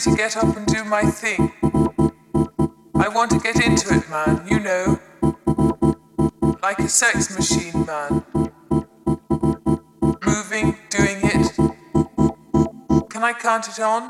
to get up and do my thing. I want to get into it, man, you know. Like a sex machine, man. Moving, doing it. Can I count it on?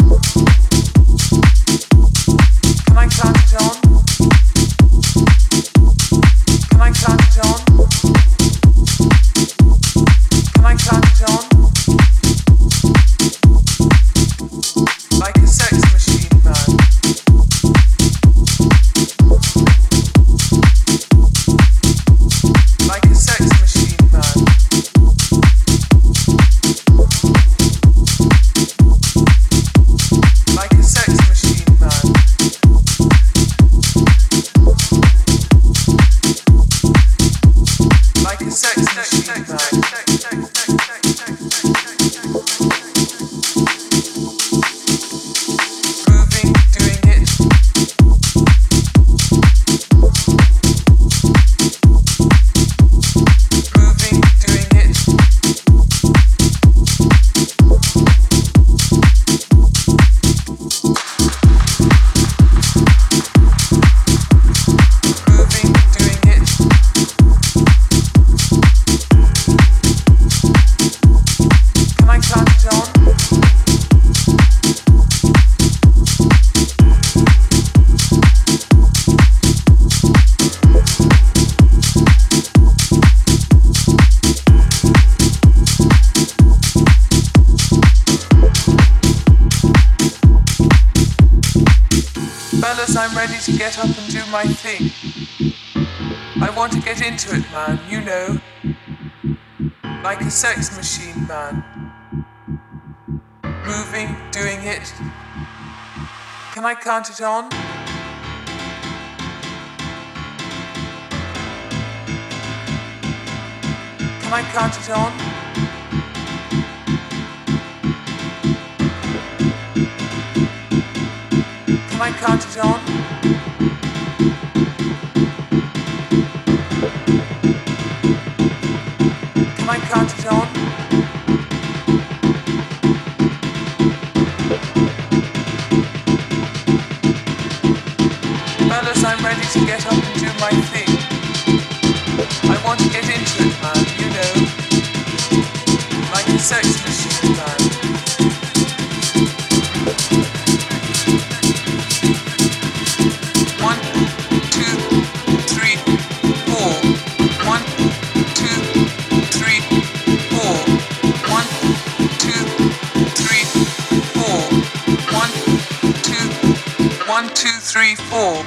into it, man, you know. Like a sex machine, man. Moving, doing it. Can I count it on? Can I count it on? Can I count it on? can't control. three, four,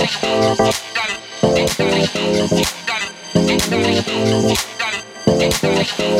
Bye bye.